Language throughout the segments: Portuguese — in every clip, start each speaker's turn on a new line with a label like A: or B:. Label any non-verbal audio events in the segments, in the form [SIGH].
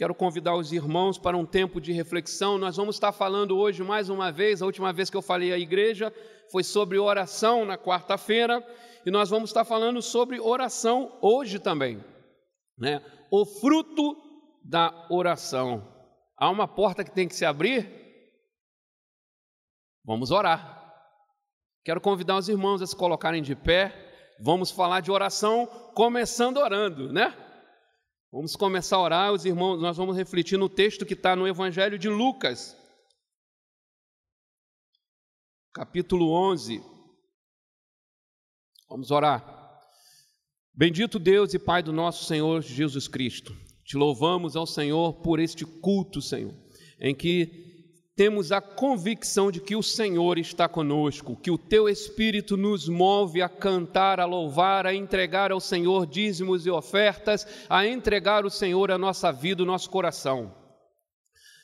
A: Quero convidar os irmãos para um tempo de reflexão. Nós vamos estar falando hoje mais uma vez. A última vez que eu falei à igreja foi sobre oração na quarta-feira, e nós vamos estar falando sobre oração hoje também, né? O fruto da oração. Há uma porta que tem que se abrir? Vamos orar. Quero convidar os irmãos a se colocarem de pé. Vamos falar de oração começando orando, né? Vamos começar a orar, os irmãos, nós vamos refletir no texto que está no Evangelho de Lucas, capítulo 11. Vamos orar. Bendito Deus e Pai do nosso Senhor Jesus Cristo, te louvamos ao Senhor por este culto, Senhor, em que temos a convicção de que o Senhor está conosco, que o teu Espírito nos move a cantar, a louvar, a entregar ao Senhor dízimos e ofertas, a entregar ao Senhor a nossa vida, o nosso coração.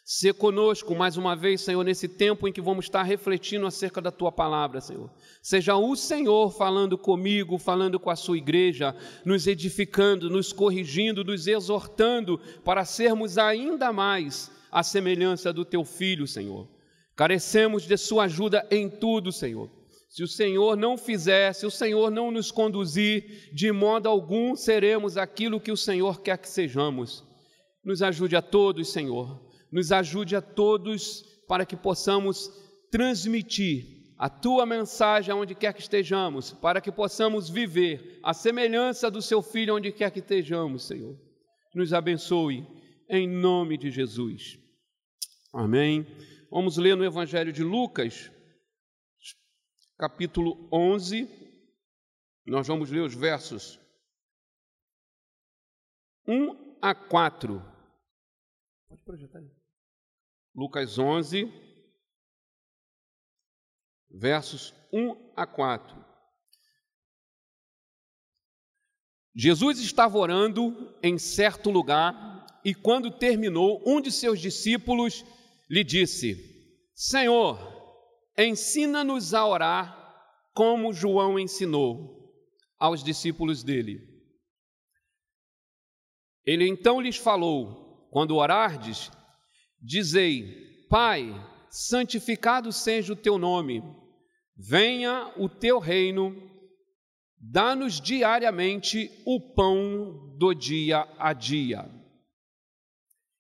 A: Se conosco mais uma vez, Senhor, nesse tempo em que vamos estar refletindo acerca da tua palavra, Senhor. Seja o Senhor falando comigo, falando com a sua igreja, nos edificando, nos corrigindo, nos exortando para sermos ainda mais a semelhança do teu filho, Senhor. Carecemos de sua ajuda em tudo, Senhor. Se o Senhor não fizer, se o Senhor não nos conduzir, de modo algum seremos aquilo que o Senhor quer que sejamos. Nos ajude a todos, Senhor. Nos ajude a todos para que possamos transmitir a tua mensagem aonde quer que estejamos, para que possamos viver a semelhança do seu filho onde quer que estejamos, Senhor. Nos abençoe em nome de Jesus. Amém. Vamos ler no Evangelho de Lucas, capítulo 11. Nós vamos ler os versos 1 a 4. Pode projetar aí. Lucas 11, versos 1 a 4. Jesus estava orando em certo lugar e, quando terminou, um de seus discípulos lhe disse: Senhor, ensina-nos a orar como João ensinou aos discípulos dele. Ele então lhes falou: Quando orardes, dizei: Pai, santificado seja o teu nome, venha o teu reino, dá-nos diariamente o pão do dia a dia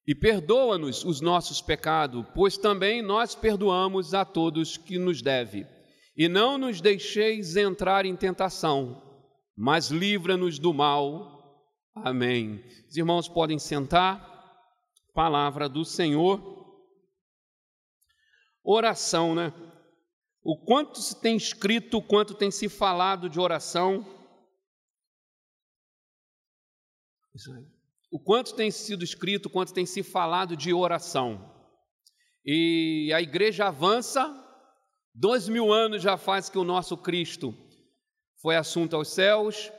A: e perdoa-nos os nossos pecados, pois também nós perdoamos a todos que nos deve. E não nos deixeis entrar em tentação, mas livra-nos do mal. Amém. Os irmãos podem sentar. Palavra do Senhor. Oração, né? O quanto se tem escrito, o quanto tem se falado de oração. Isso aí o quanto tem sido escrito, o quanto tem se falado de oração. E a igreja avança, dois mil anos já faz que o nosso Cristo foi assunto aos céus,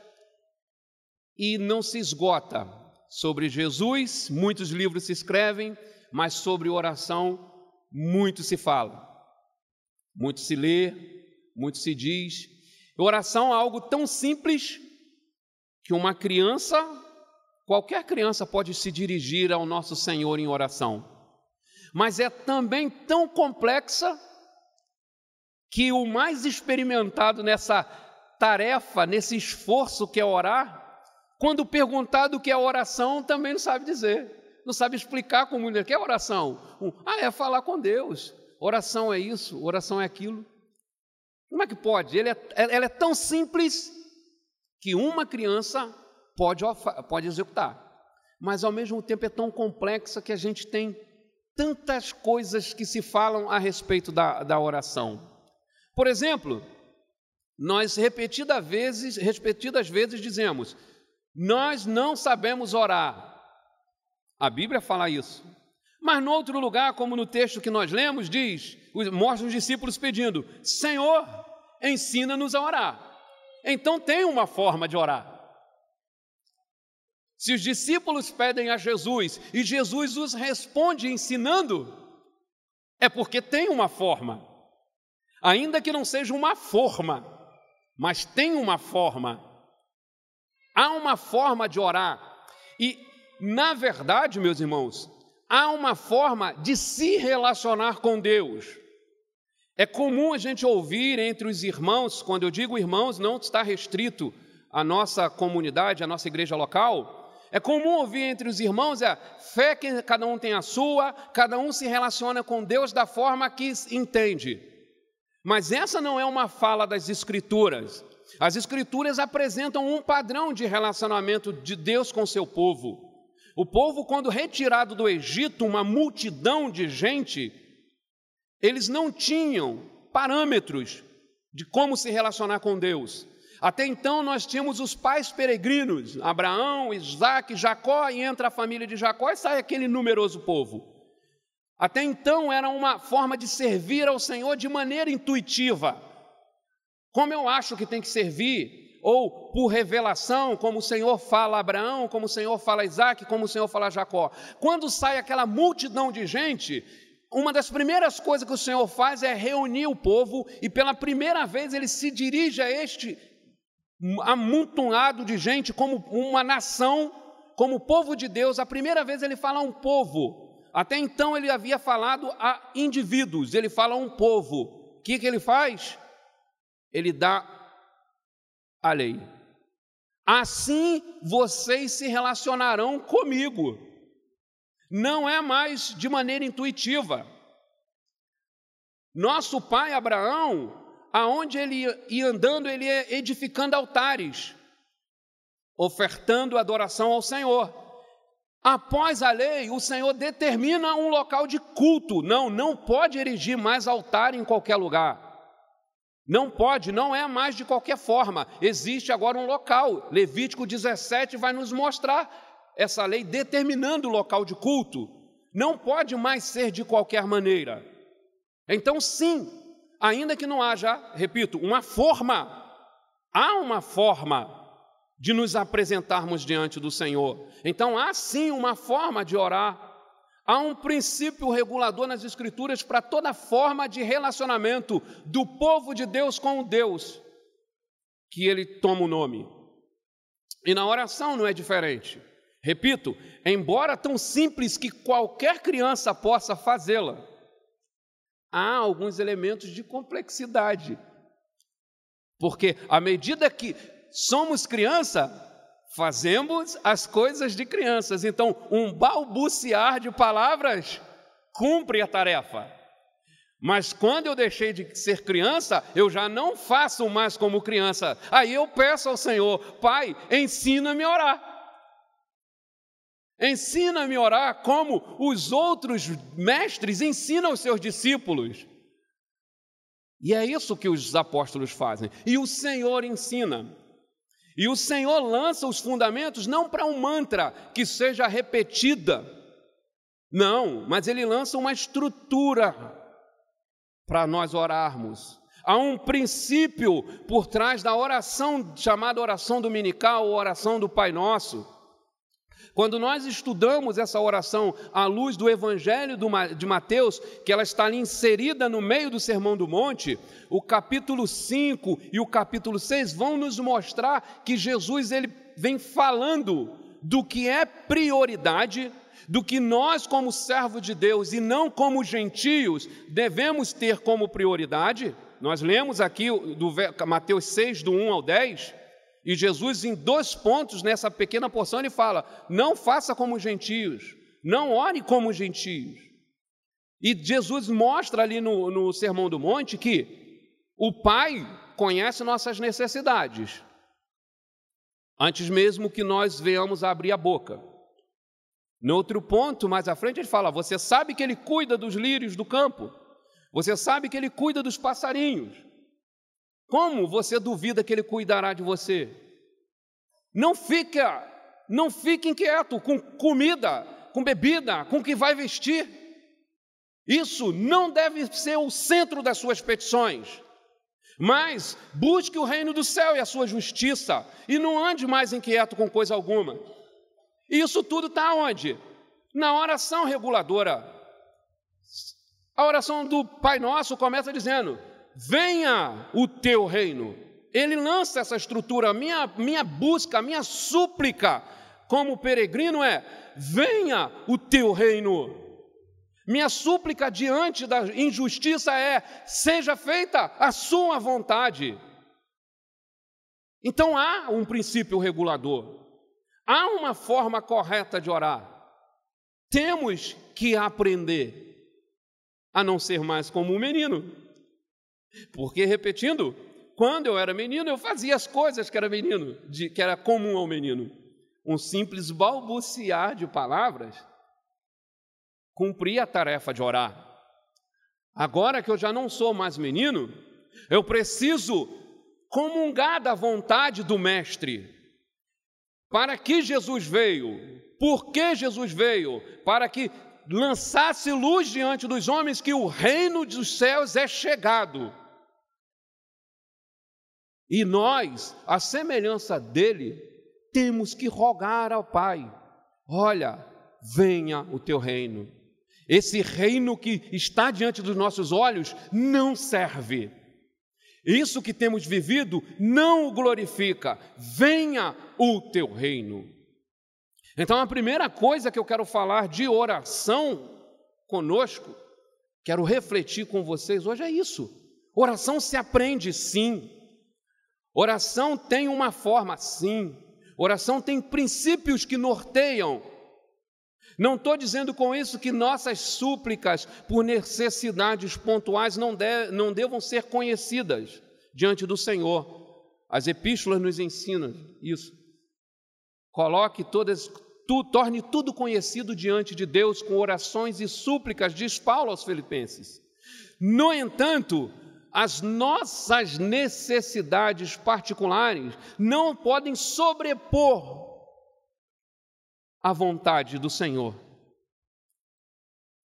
A: e não se esgota sobre Jesus, muitos livros se escrevem, mas sobre oração muito se fala, muito se lê, muito se diz. Oração é algo tão simples que uma criança Qualquer criança pode se dirigir ao nosso Senhor em oração, mas é também tão complexa que o mais experimentado nessa tarefa, nesse esforço que é orar, quando perguntado o que é oração, também não sabe dizer, não sabe explicar como é que é oração. Ah, é falar com Deus. Oração é isso, oração é aquilo. Como é que pode? Ele é, ela é tão simples que uma criança pode, pode executar. Mas ao mesmo tempo é tão complexa que a gente tem tantas coisas que se falam a respeito da, da oração. Por exemplo, nós repetidas vezes, repetidas vezes dizemos: nós não sabemos orar. A Bíblia fala isso. Mas no outro lugar, como no texto que nós lemos, diz, mostra os discípulos pedindo: Senhor, ensina-nos a orar. Então tem uma forma de orar. Se os discípulos pedem a Jesus e Jesus os responde ensinando, é porque tem uma forma. Ainda que não seja uma forma, mas tem uma forma. Há uma forma de orar. E na verdade, meus irmãos, há uma forma de se relacionar com Deus. É comum a gente ouvir entre os irmãos, quando eu digo irmãos, não está restrito à nossa comunidade, à nossa igreja local. É comum ouvir entre os irmãos a fé que cada um tem a sua, cada um se relaciona com Deus da forma que entende. Mas essa não é uma fala das Escrituras. As Escrituras apresentam um padrão de relacionamento de Deus com seu povo. O povo, quando retirado do Egito, uma multidão de gente, eles não tinham parâmetros de como se relacionar com Deus. Até então nós tínhamos os pais peregrinos, Abraão, Isaac, Jacó, e entra a família de Jacó e sai aquele numeroso povo. Até então era uma forma de servir ao Senhor de maneira intuitiva. Como eu acho que tem que servir, ou por revelação, como o Senhor fala a Abraão, como o Senhor fala a Isaac, como o Senhor fala a Jacó. Quando sai aquela multidão de gente, uma das primeiras coisas que o Senhor faz é reunir o povo, e pela primeira vez ele se dirige a este amontoado de gente como uma nação, como o povo de Deus. A primeira vez ele fala um povo. Até então ele havia falado a indivíduos, ele fala um povo. O que, que ele faz? Ele dá a lei. Assim vocês se relacionarão comigo. Não é mais de maneira intuitiva. Nosso pai Abraão, aonde ele ia andando, ele ia edificando altares, ofertando adoração ao Senhor. Após a lei, o Senhor determina um local de culto. Não, não pode erigir mais altar em qualquer lugar. Não pode, não é mais de qualquer forma. Existe agora um local. Levítico 17 vai nos mostrar essa lei determinando o local de culto. Não pode mais ser de qualquer maneira. Então, sim, ainda que não haja, repito, uma forma, há uma forma de nos apresentarmos diante do Senhor. Então, há sim uma forma de orar Há um princípio regulador nas Escrituras para toda forma de relacionamento do povo de Deus com o Deus que ele toma o nome. E na oração não é diferente. Repito, embora tão simples que qualquer criança possa fazê-la, há alguns elementos de complexidade. Porque à medida que somos criança, Fazemos as coisas de crianças. Então, um balbuciar de palavras cumpre a tarefa. Mas quando eu deixei de ser criança, eu já não faço mais como criança. Aí eu peço ao Senhor, Pai, ensina-me a orar. Ensina-me a orar como os outros mestres ensinam os seus discípulos. E é isso que os apóstolos fazem. E o Senhor ensina. E o Senhor lança os fundamentos não para um mantra que seja repetida, não, mas ele lança uma estrutura para nós orarmos. Há um princípio por trás da oração chamada oração dominical ou oração do Pai Nosso. Quando nós estudamos essa oração à luz do Evangelho de Mateus, que ela está ali inserida no meio do Sermão do Monte, o capítulo 5 e o capítulo 6 vão nos mostrar que Jesus ele vem falando do que é prioridade, do que nós, como servo de Deus e não como gentios, devemos ter como prioridade. Nós lemos aqui do Mateus 6, do 1 ao 10, e Jesus, em dois pontos nessa pequena porção, ele fala: não faça como gentios, não ore como gentios. E Jesus mostra ali no, no Sermão do Monte que o Pai conhece nossas necessidades, antes mesmo que nós venhamos a abrir a boca. No outro ponto, mais à frente, ele fala: Você sabe que ele cuida dos lírios do campo, você sabe que ele cuida dos passarinhos. Como você duvida que ele cuidará de você? Não fica, não fique inquieto com comida, com bebida, com o que vai vestir. Isso não deve ser o centro das suas petições. Mas busque o reino do céu e a sua justiça, e não ande mais inquieto com coisa alguma. E isso tudo está onde? Na oração reguladora. A oração do Pai Nosso começa dizendo: venha o teu reino. Ele lança essa estrutura, minha, minha busca, minha súplica como peregrino é: venha o teu reino. Minha súplica diante da injustiça é: seja feita a sua vontade. Então há um princípio regulador, há uma forma correta de orar. Temos que aprender a não ser mais como um menino. Porque, repetindo, quando eu era menino, eu fazia as coisas que era menino, de, que era comum ao menino. Um simples balbuciar de palavras cumpria a tarefa de orar. Agora que eu já não sou mais menino, eu preciso comungar da vontade do Mestre. Para que Jesus veio? Por que Jesus veio? Para que lançasse luz diante dos homens que o reino dos céus é chegado. E nós, a semelhança dele, temos que rogar ao Pai: olha, venha o teu reino. Esse reino que está diante dos nossos olhos não serve. Isso que temos vivido não o glorifica. Venha o teu reino. Então, a primeira coisa que eu quero falar de oração conosco, quero refletir com vocês hoje é isso. Oração se aprende sim. Oração tem uma forma sim. Oração tem princípios que norteiam. Não estou dizendo com isso que nossas súplicas por necessidades pontuais não, de, não devam ser conhecidas diante do Senhor. As epístolas nos ensinam isso. Coloque todas, tu, torne tudo conhecido diante de Deus com orações e súplicas, diz Paulo aos Filipenses. No entanto, as nossas necessidades particulares não podem sobrepor a vontade do Senhor.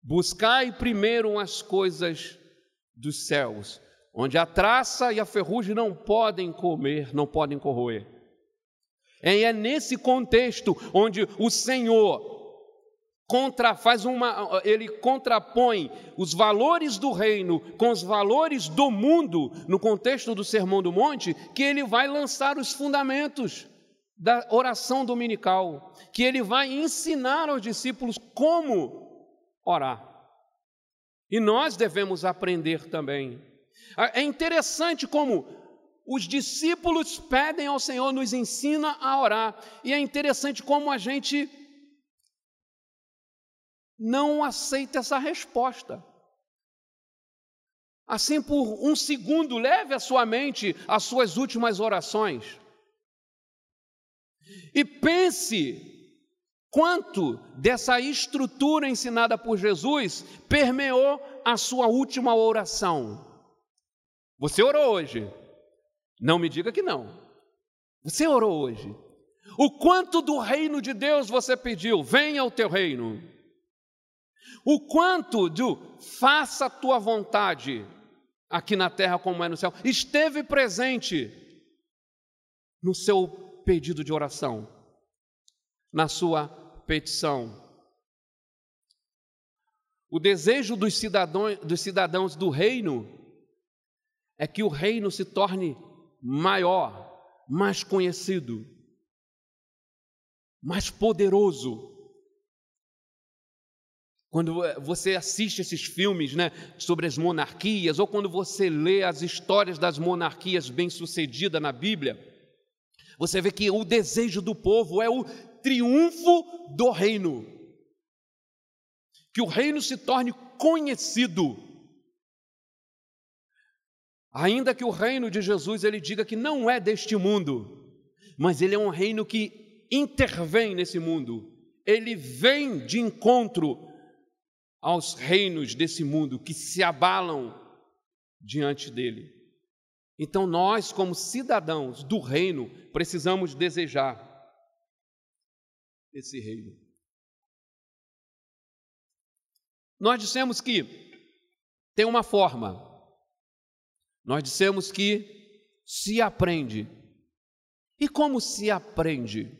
A: Buscai primeiro as coisas dos céus, onde a traça e a ferrugem não podem comer, não podem corroer. É, é nesse contexto onde o Senhor contra, faz uma, ele contrapõe os valores do reino com os valores do mundo, no contexto do Sermão do Monte, que ele vai lançar os fundamentos da oração dominical, que ele vai ensinar aos discípulos como orar. E nós devemos aprender também. É interessante como os discípulos pedem ao Senhor, nos ensina a orar. E é interessante como a gente não aceita essa resposta. Assim, por um segundo, leve a sua mente às suas últimas orações. E pense quanto dessa estrutura ensinada por Jesus permeou a sua última oração. Você orou hoje, não me diga que não. Você orou hoje. O quanto do reino de Deus você pediu? Venha o teu reino. O quanto do faça a tua vontade aqui na terra como é no céu esteve presente no seu pedido de oração, na sua petição. O desejo dos cidadãos, dos cidadãos do reino é que o reino se torne maior, mais conhecido, mais poderoso. Quando você assiste esses filmes né, sobre as monarquias, ou quando você lê as histórias das monarquias bem-sucedidas na Bíblia, você vê que o desejo do povo é o triunfo do reino. Que o reino se torne conhecido. Ainda que o reino de Jesus ele diga que não é deste mundo, mas ele é um reino que intervém nesse mundo. Ele vem de encontro aos reinos desse mundo que se abalam diante dele. Então nós, como cidadãos do reino, precisamos desejar esse reino. Nós dissemos que tem uma forma nós dissemos que se aprende. E como se aprende?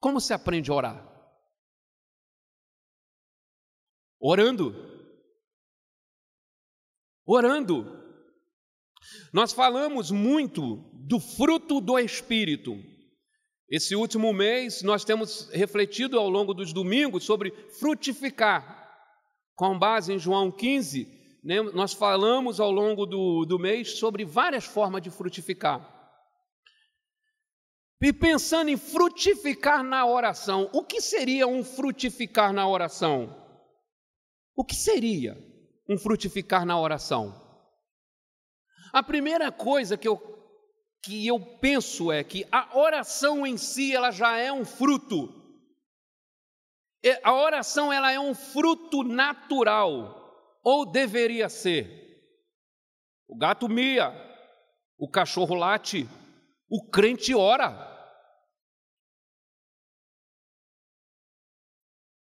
A: Como se aprende a orar? Orando. Orando. Nós falamos muito do fruto do Espírito. Esse último mês nós temos refletido ao longo dos domingos sobre frutificar. Com base em João 15, né, nós falamos ao longo do, do mês sobre várias formas de frutificar. E pensando em frutificar na oração, o que seria um frutificar na oração? O que seria um frutificar na oração? A primeira coisa que eu, que eu penso é que a oração em si ela já é um fruto. A oração ela é um fruto natural, ou deveria ser. O gato mia, o cachorro late, o crente ora.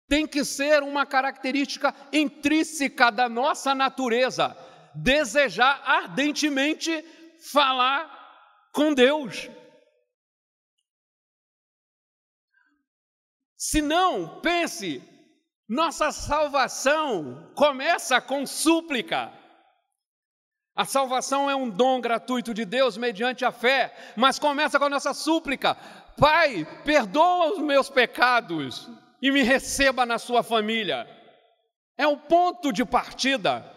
A: tem que ser uma característica intrínseca da nossa natureza, desejar ardentemente falar com Deus. Se não, pense, nossa salvação começa com súplica. A salvação é um dom gratuito de Deus mediante a fé, mas começa com a nossa súplica. Pai, perdoa os meus pecados e me receba na sua família. É o ponto de partida.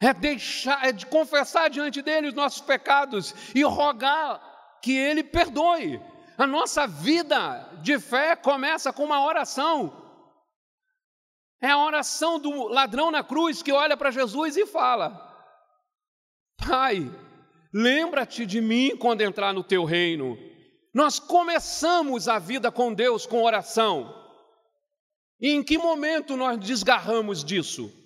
A: É deixar, é de confessar diante dele os nossos pecados e rogar que ele perdoe. A nossa vida de fé começa com uma oração. É a oração do ladrão na cruz que olha para Jesus e fala: Pai, lembra-te de mim quando entrar no teu reino. Nós começamos a vida com Deus com oração. E em que momento nós desgarramos disso?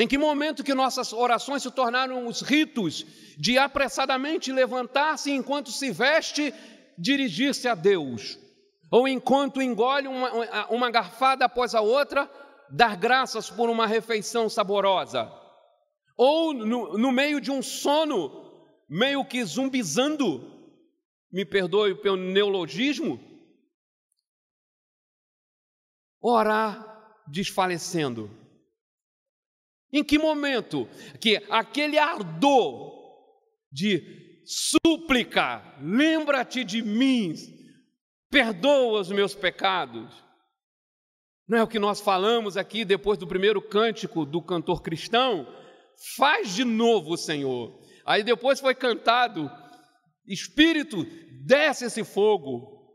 A: Em que momento que nossas orações se tornaram os ritos de apressadamente levantar-se enquanto se veste, dirigir-se a Deus? Ou enquanto engole uma, uma garfada após a outra, dar graças por uma refeição saborosa? Ou no, no meio de um sono, meio que zumbizando, me perdoe pelo neologismo, orar desfalecendo. Em que momento que aquele ardor de súplica, lembra-te de mim, perdoa os meus pecados. Não é o que nós falamos aqui depois do primeiro cântico do cantor cristão? Faz de novo, Senhor. Aí depois foi cantado Espírito, desce esse fogo,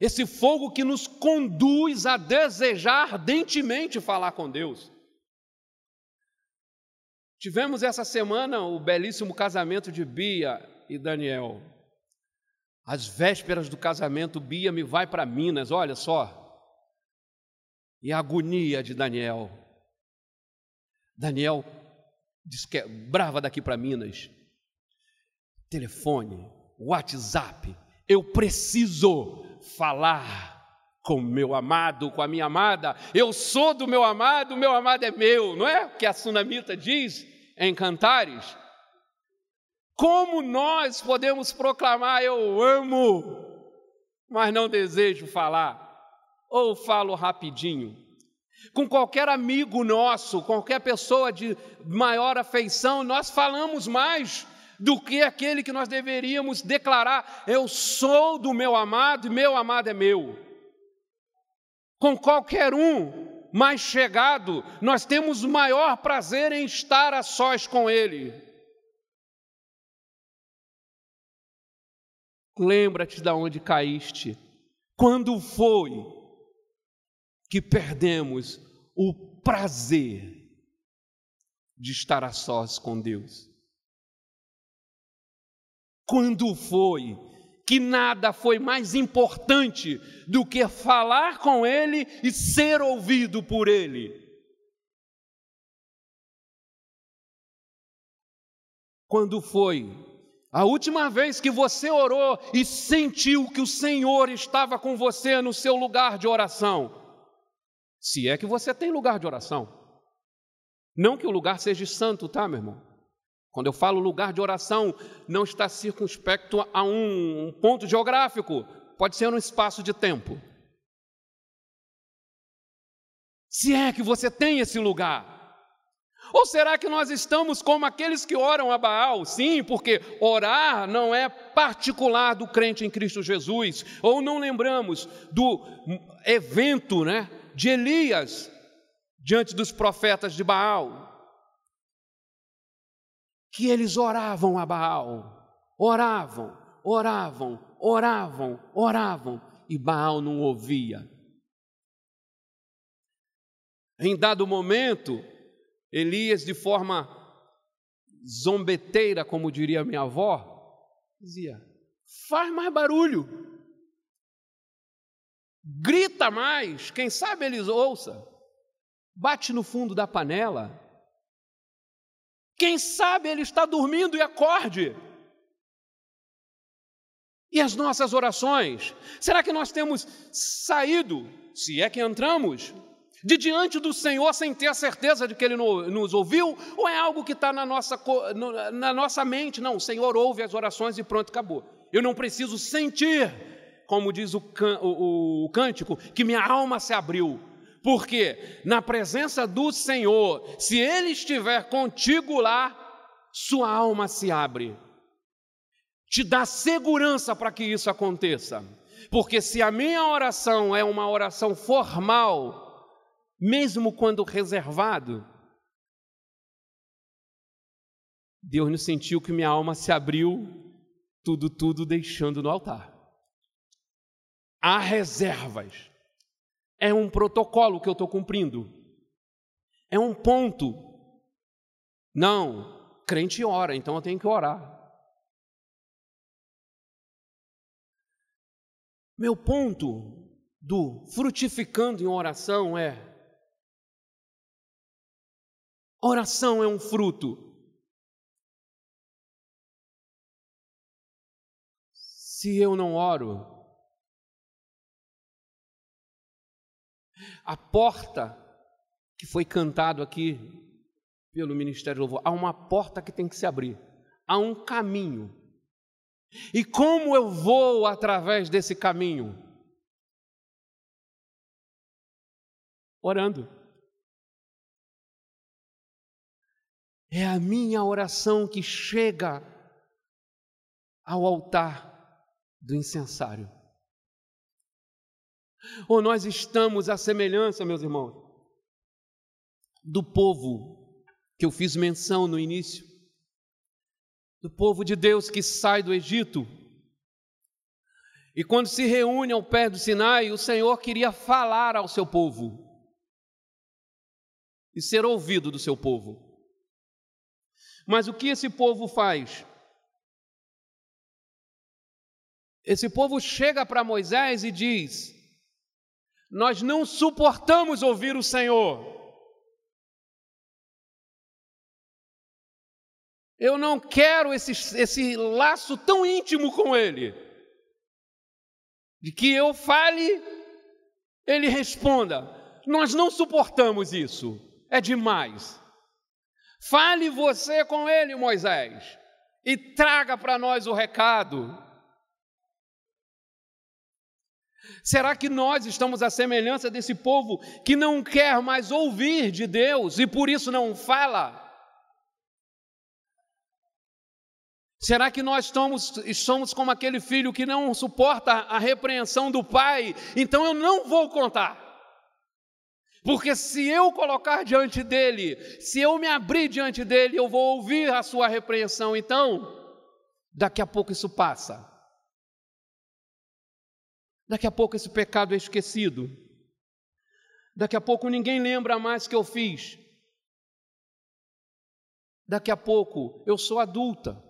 A: esse fogo que nos conduz a desejar ardentemente falar com Deus. Tivemos essa semana o belíssimo casamento de Bia e Daniel. Às vésperas do casamento, Bia me vai para Minas, olha só. E a agonia de Daniel. Daniel diz que é brava daqui para Minas telefone, WhatsApp. Eu preciso falar com meu amado, com a minha amada. Eu sou do meu amado, o meu amado é meu, não é? Que a sunamita diz em Cantares. Como nós podemos proclamar eu amo, mas não desejo falar? Ou falo rapidinho? Com qualquer amigo nosso, qualquer pessoa de maior afeição, nós falamos mais do que aquele que nós deveríamos declarar: Eu sou do meu amado e meu amado é meu. Com qualquer um mais chegado, nós temos maior prazer em estar a sós com Ele. Lembra-te de onde caíste. Quando foi que perdemos o prazer de estar a sós com Deus? Quando foi que nada foi mais importante do que falar com Ele e ser ouvido por Ele? Quando foi a última vez que você orou e sentiu que o Senhor estava com você no seu lugar de oração? Se é que você tem lugar de oração. Não que o lugar seja santo, tá, meu irmão? Quando eu falo lugar de oração, não está circunspecto a um, ponto geográfico, pode ser um espaço de tempo. Se é que você tem esse lugar, Ou será que nós estamos como aqueles que oram a Baal? Sim, porque orar não é particular do crente em Cristo Jesus. Ou não lembramos do evento né, de Elias diante dos profetas de Baal? Que eles oravam a Baal, oravam, oravam, oravam, oravam, e Baal não ouvia. Em dado momento, Elias, de forma zombeteira, como diria minha avó, dizia: faz mais barulho, grita mais, quem sabe eles ouçam, bate no fundo da panela, quem sabe ele está dormindo e acorde. E as nossas orações? Será que nós temos saído, se é que entramos, de diante do Senhor sem ter a certeza de que Ele nos ouviu? Ou é algo que está na nossa, na nossa mente? Não, o Senhor ouve as orações e pronto, acabou. Eu não preciso sentir, como diz o, o, o cântico, que minha alma se abriu. Porque na presença do Senhor, se Ele estiver contigo lá, sua alma se abre. Te dá segurança para que isso aconteça. Porque se a minha oração é uma oração formal, mesmo quando reservado. Deus não sentiu que minha alma se abriu, tudo, tudo deixando no altar. Há reservas. É um protocolo que eu estou cumprindo. É um ponto. Não, crente ora, então eu tenho que orar. Meu ponto do frutificando em oração é Oração é um fruto. Se eu não oro, a porta que foi cantado aqui pelo Ministério Louvor, há uma porta que tem que se abrir, há um caminho. E como eu vou através desse caminho? Orando. É a minha oração que chega ao altar do incensário. Ou nós estamos à semelhança, meus irmãos, do povo que eu fiz menção no início, do povo de Deus que sai do Egito. E quando se reúne ao pé do Sinai, o Senhor queria falar ao seu povo e ser ouvido do seu povo. Mas o que esse povo faz? Esse povo chega para Moisés e diz: Nós não suportamos ouvir o Senhor. Eu não quero esse, esse laço tão íntimo com Ele, de que eu fale, Ele responda. Nós não suportamos isso, é demais. Fale você com ele, Moisés, e traga para nós o recado. Será que nós estamos à semelhança desse povo que não quer mais ouvir de Deus e por isso não fala? Será que nós estamos, somos como aquele filho que não suporta a repreensão do pai? Então eu não vou contar. Porque se eu colocar diante dele, se eu me abrir diante dele, eu vou ouvir a sua repreensão. Então, daqui a pouco isso passa. Daqui a pouco esse pecado é esquecido. Daqui a pouco ninguém lembra mais que eu fiz. Daqui a pouco eu sou adulta,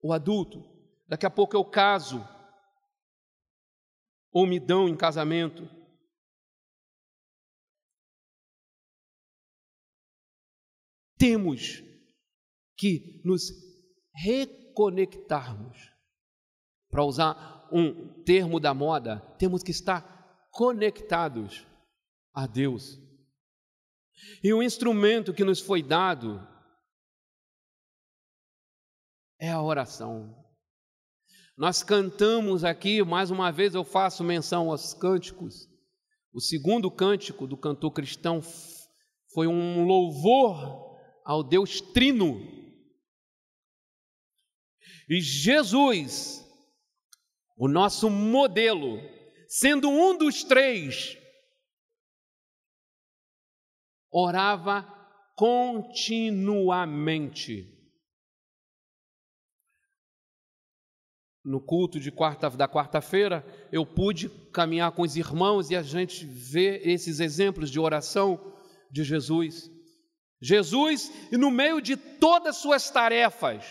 A: ou adulto. Daqui a pouco eu caso, ou me dão em casamento. temos que nos reconectarmos. Para usar um termo da moda, temos que estar conectados a Deus. E o instrumento que nos foi dado é a oração. Nós cantamos aqui, mais uma vez eu faço menção aos cânticos. O segundo cântico do cantor cristão foi um louvor ao Deus Trino. E Jesus, o nosso modelo, sendo um dos três, orava continuamente. No culto de quarta, da quarta-feira, eu pude caminhar com os irmãos e a gente vê esses exemplos de oração de Jesus. Jesus, no meio de todas as suas tarefas,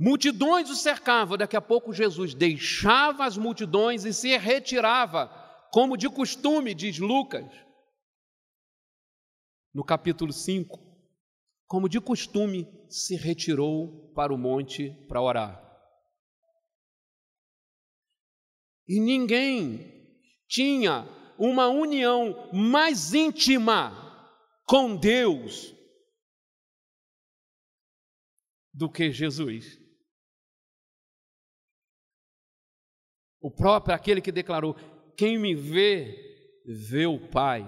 A: multidões o cercavam, daqui a pouco Jesus deixava as multidões e se retirava, como de costume, diz Lucas no capítulo 5, como de costume, se retirou para o monte para orar. E ninguém tinha uma união mais íntima com Deus do que Jesus. O próprio, aquele que declarou: Quem me vê, vê o Pai.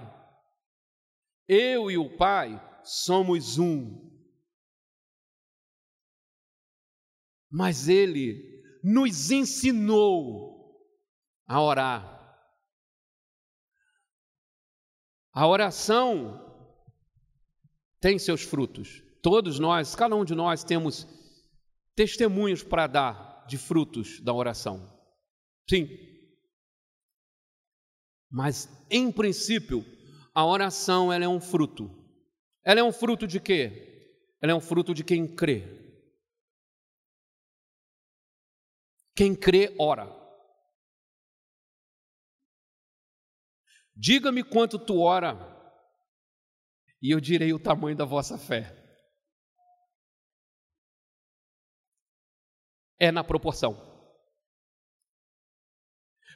A: Eu e o Pai somos um. Mas Ele nos ensinou a orar. A oração tem seus frutos. Todos nós, cada um de nós, temos testemunhos para dar de frutos da oração. Sim. Mas, em princípio, a oração ela é um fruto. Ela é um fruto de quê? Ela é um fruto de quem crê. Quem crê, ora. Diga-me quanto tu ora, e eu direi o tamanho da vossa fé. É na proporção.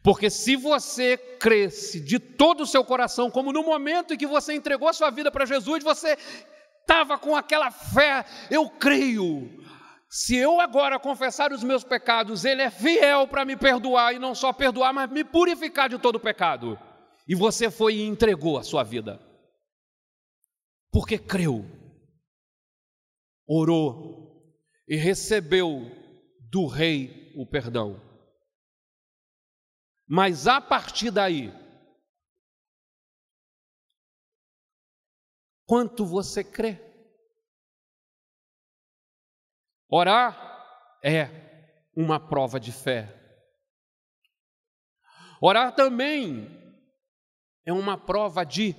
A: Porque se você cresce de todo o seu coração, como no momento em que você entregou a sua vida para Jesus, você estava com aquela fé, eu creio. Se eu agora confessar os meus pecados, Ele é fiel para me perdoar, e não só perdoar, mas me purificar de todo o pecado. E você foi e entregou a sua vida. Porque creu, orou e recebeu do Rei o perdão. Mas a partir daí, quanto você crê? Orar é uma prova de fé. Orar também é uma prova de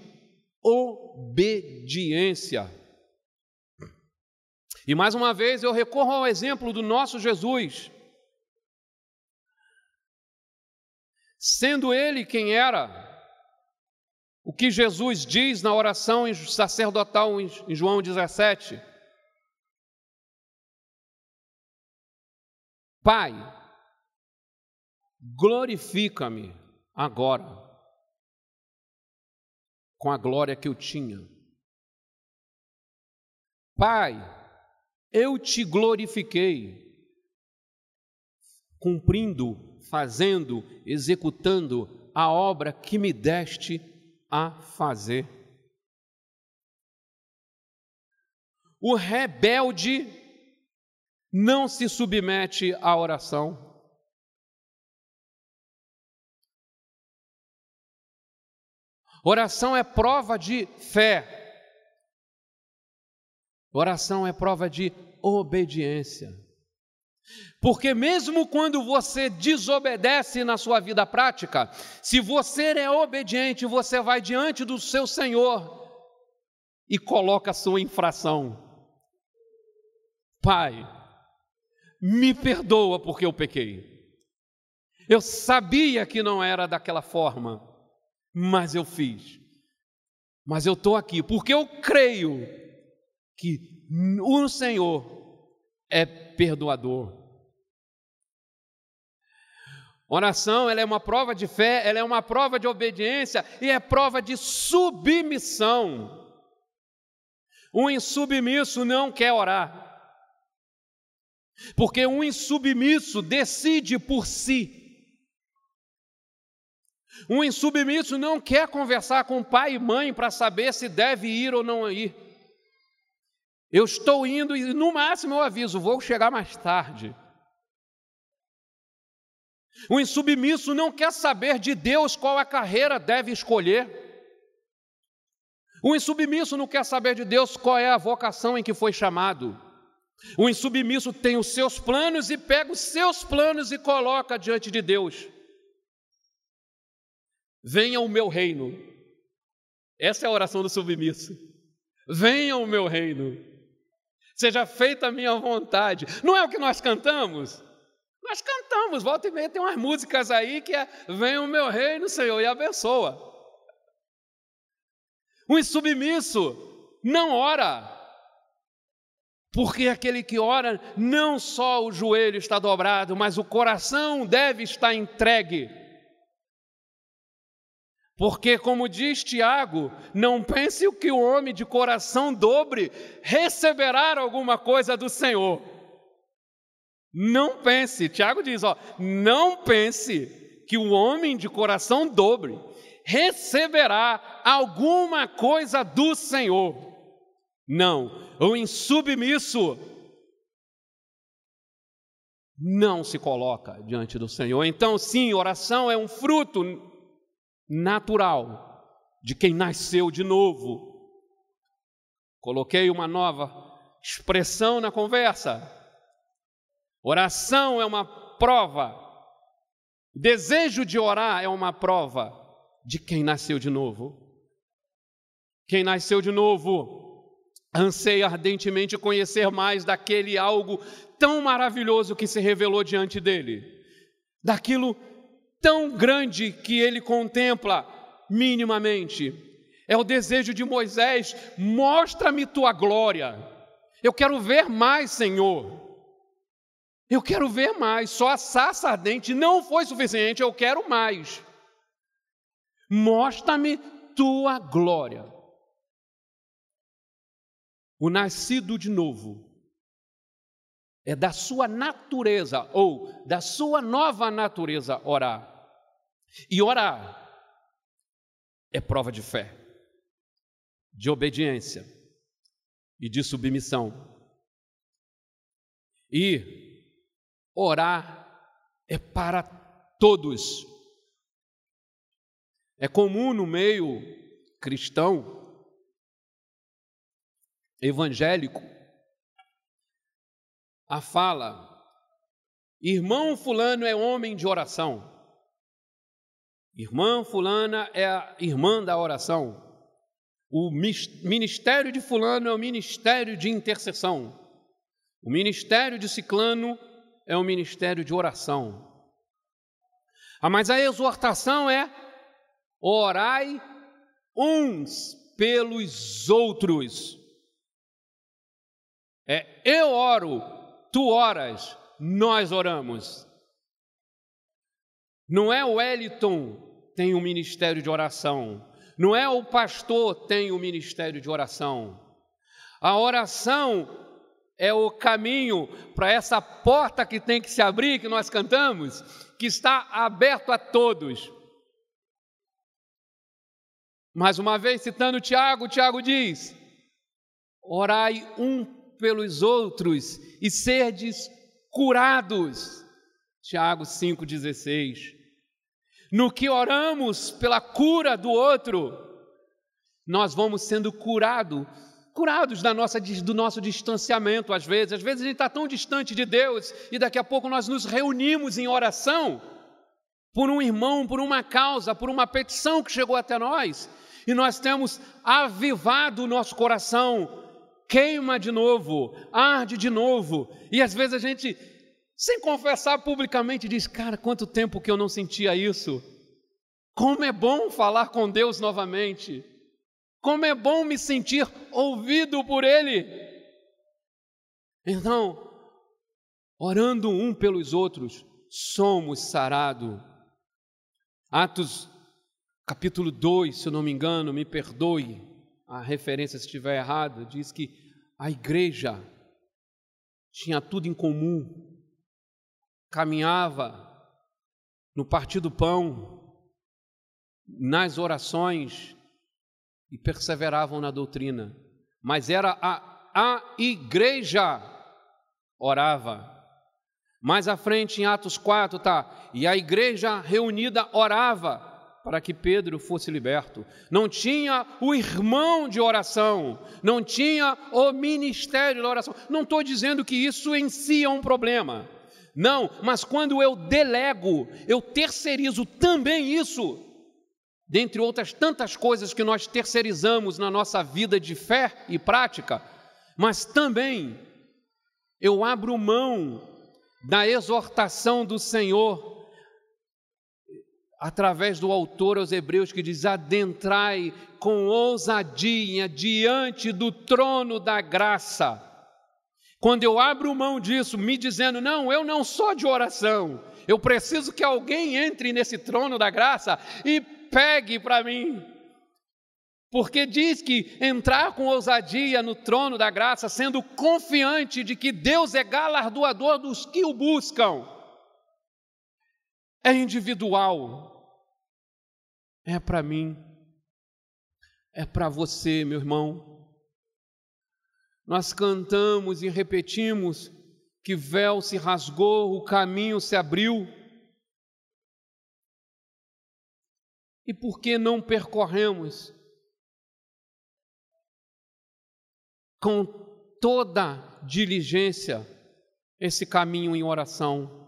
A: obediência. E mais uma vez eu recorro ao exemplo do nosso Jesus, sendo ele quem era. O que Jesus diz na oração sacerdotal em João 17. Pai, glorifica-me agora com a glória que eu tinha. Pai, eu te glorifiquei, cumprindo fazendo, executando a obra que me deste a fazer. O rebelde não se submete à oração. Oração é prova de fé. Oração é prova de obediência. Porque mesmo quando você desobedece na sua vida prática, se você é obediente, você vai diante do seu Senhor e coloca a sua infração. Pai, me perdoa porque eu pequei. Eu sabia que não era daquela forma, mas eu fiz. Mas eu estou aqui porque eu creio que o Senhor é perdoador. Oração, ela é uma prova de fé, ela é uma prova de obediência e é prova de submissão. Um insubmisso não quer orar. Porque um insubmisso decide por si. Um insubmisso não quer conversar com pai e mãe para saber se deve ir ou não ir. Eu estou indo e no máximo eu aviso, vou chegar mais tarde. O insubmisso não quer saber de Deus qual a carreira deve escolher. O insubmisso não quer saber de Deus qual é a vocação em que foi chamado. O insubmisso tem os seus planos e pega os seus planos e coloca diante de Deus. Venha o meu reino. Essa é a oração do submisso. Venha o meu reino. Seja feita a minha vontade. Não é o que nós cantamos? Nós cantamos, volta e meia, tem umas músicas aí que é Venha o meu reino, Senhor, e abençoa. O insubmisso não ora, porque aquele que ora, não só o joelho está dobrado, mas o coração deve estar entregue. Porque, como diz Tiago, não pense que o homem de coração dobre receberá alguma coisa do Senhor. Não pense, Tiago diz, ó, não pense que o homem de coração dobre receberá alguma coisa do Senhor. Não, o insubmisso não se coloca diante do Senhor. Então, sim, oração é um fruto natural de quem nasceu de novo. Coloquei uma nova expressão na conversa. Oração é uma prova. Desejo de orar é uma prova de quem nasceu de novo. Quem nasceu de novo anseia ardentemente conhecer mais daquele algo tão maravilhoso que se revelou diante dele, daquilo tão grande que ele contempla minimamente. É o desejo de Moisés: mostra-me tua glória. Eu quero ver mais, Senhor. Eu quero ver mais. Só a saça ardente não foi suficiente, eu quero mais. Mostra-me tua glória. O nascido de novo é da sua natureza ou da sua nova natureza orar. E orar é prova de fé, de obediência e de submissão. E orar é para todos. É comum no meio cristão evangélico a fala: irmão Fulano é homem de oração, irmã Fulana é a irmã da oração, o ministério de Fulano é o ministério de intercessão, o ministério de Ciclano é o ministério de oração. Ah, mas a exortação é orai uns pelos outros. É eu oro, tu oras, nós oramos. Não é o Wellington tem o um ministério de oração, não é o pastor tem o um ministério de oração. A oração é o caminho para essa porta que tem que se abrir, que nós cantamos, que está aberto a todos. Mais uma vez, citando Tiago, Tiago diz: Orai um pelos outros e serdes curados. Tiago 5,16. No que oramos pela cura do outro, nós vamos sendo curados, curados da nossa, do nosso distanciamento, às vezes. Às vezes a gente está tão distante de Deus e daqui a pouco nós nos reunimos em oração por um irmão, por uma causa, por uma petição que chegou até nós e nós temos avivado o nosso coração, queima de novo, arde de novo, e às vezes a gente, sem confessar publicamente, diz: Cara, quanto tempo que eu não sentia isso. Como é bom falar com Deus novamente. Como é bom me sentir ouvido por Ele. Então, orando um pelos outros, somos sarados. Atos capítulo 2, se eu não me engano, me perdoe a referência se estiver errada, diz que a igreja tinha tudo em comum, caminhava no partir do pão, nas orações e perseveravam na doutrina, mas era a a igreja orava. Mais à frente, em Atos 4, tá? E a igreja reunida orava para que Pedro fosse liberto. Não tinha o irmão de oração, não tinha o ministério da oração. Não estou dizendo que isso em si é um problema. Não, mas quando eu delego, eu terceirizo também isso, dentre outras tantas coisas que nós terceirizamos na nossa vida de fé e prática, mas também eu abro mão da exortação do Senhor através do autor aos Hebreus que diz: adentrai com ousadia diante do trono da graça. Quando eu abro mão disso, me dizendo, não, eu não sou de oração, eu preciso que alguém entre nesse trono da graça e pegue para mim. Porque diz que entrar com ousadia no trono da graça, sendo confiante de que Deus é galardoador dos que o buscam, é individual, é para mim, é para você, meu irmão. Nós cantamos e repetimos que véu se rasgou, o caminho se abriu. E por que não percorremos com toda diligência esse caminho em oração?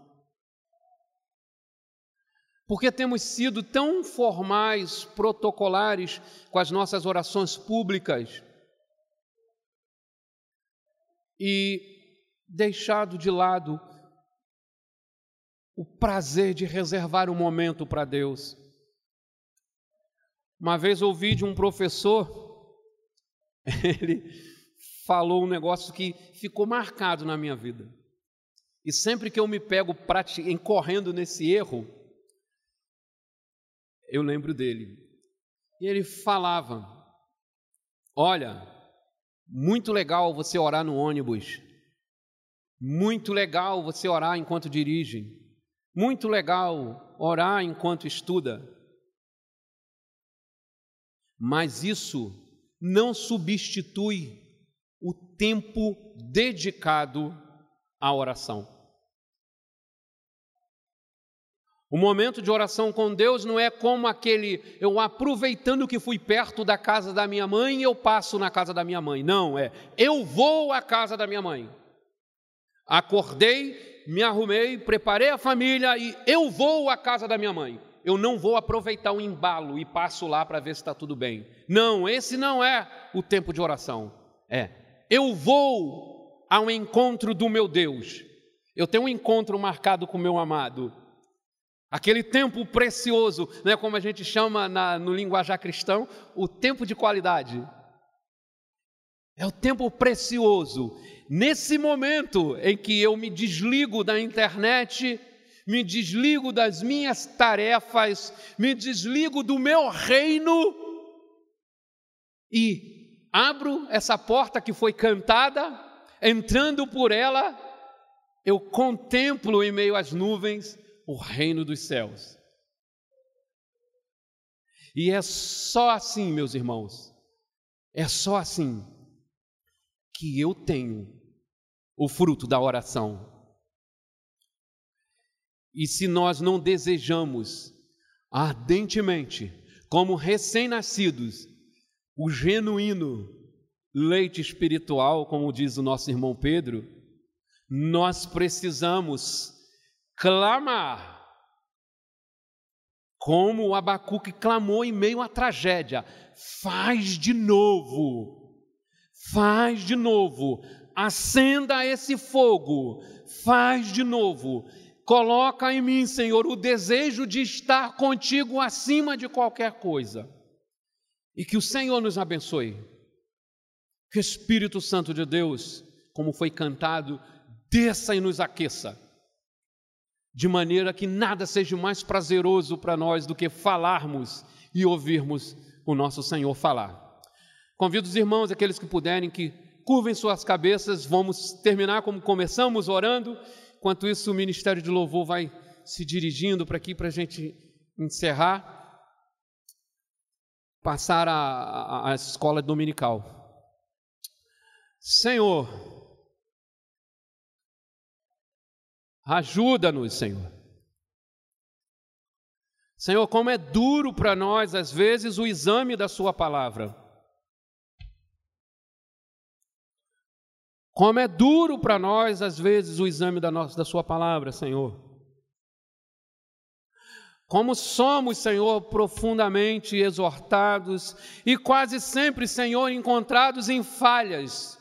A: Porque temos sido tão formais, protocolares com as nossas orações públicas e deixado de lado o prazer de reservar um momento para Deus. Uma vez ouvi de um professor, [LAUGHS] ele falou um negócio que ficou marcado na minha vida. E sempre que eu me pego correndo nesse erro, eu lembro dele. E ele falava: Olha, muito legal você orar no ônibus. Muito legal você orar enquanto dirige. Muito legal orar enquanto estuda. Mas isso não substitui o tempo dedicado à oração. O momento de oração com Deus não é como aquele eu aproveitando que fui perto da casa da minha mãe, eu passo na casa da minha mãe. Não, é eu vou à casa da minha mãe. Acordei, me arrumei, preparei a família e eu vou à casa da minha mãe. Eu não vou aproveitar o embalo e passo lá para ver se está tudo bem. Não, esse não é o tempo de oração. É, eu vou ao encontro do meu Deus. Eu tenho um encontro marcado com o meu amado. Aquele tempo precioso, né, como a gente chama na, no linguajar cristão, o tempo de qualidade. É o tempo precioso. Nesse momento em que eu me desligo da internet, me desligo das minhas tarefas, me desligo do meu reino e abro essa porta que foi cantada, entrando por ela, eu contemplo em meio às nuvens o reino dos céus. E é só assim, meus irmãos, é só assim que eu tenho o fruto da oração. E se nós não desejamos ardentemente, como recém-nascidos, o genuíno leite espiritual, como diz o nosso irmão Pedro, nós precisamos clamar. Como o Abacuque clamou em meio à tragédia: faz de novo, faz de novo, acenda esse fogo, faz de novo. Coloca em mim, Senhor, o desejo de estar contigo acima de qualquer coisa. E que o Senhor nos abençoe. Que o Espírito Santo de Deus, como foi cantado, desça e nos aqueça de maneira que nada seja mais prazeroso para nós do que falarmos e ouvirmos o nosso Senhor falar. Convido os irmãos, aqueles que puderem, que curvem suas cabeças, vamos terminar como começamos, orando. Enquanto isso, o Ministério de Louvor vai se dirigindo para aqui para a gente encerrar, passar a, a, a escola dominical. Senhor, ajuda-nos, Senhor. Senhor, como é duro para nós, às vezes, o exame da Sua palavra. Como é duro para nós, às vezes, o exame da, nossa, da Sua palavra, Senhor. Como somos, Senhor, profundamente exortados e quase sempre, Senhor, encontrados em falhas.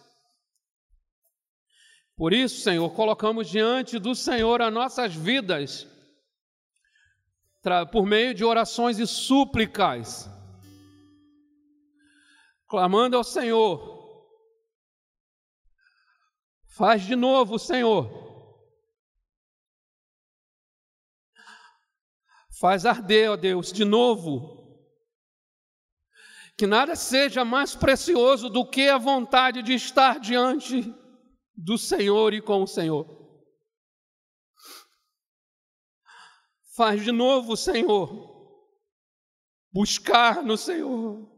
A: Por isso, Senhor, colocamos diante do Senhor as nossas vidas, por meio de orações e súplicas, clamando ao Senhor, faz de novo, Senhor Faz arder, ó Deus, de novo. Que nada seja mais precioso do que a vontade de estar diante do Senhor e com o Senhor. Faz de novo, Senhor. Buscar no Senhor.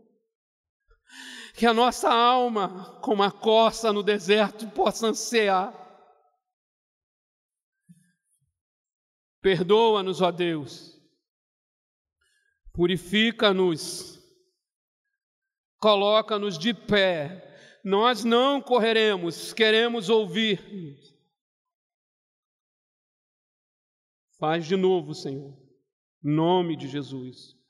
A: Que a nossa alma, como a corça no deserto, possa ansiar. Perdoa-nos, ó Deus purifica-nos, coloca-nos de pé. Nós não correremos, queremos ouvir. Faz de novo, Senhor, em nome de Jesus.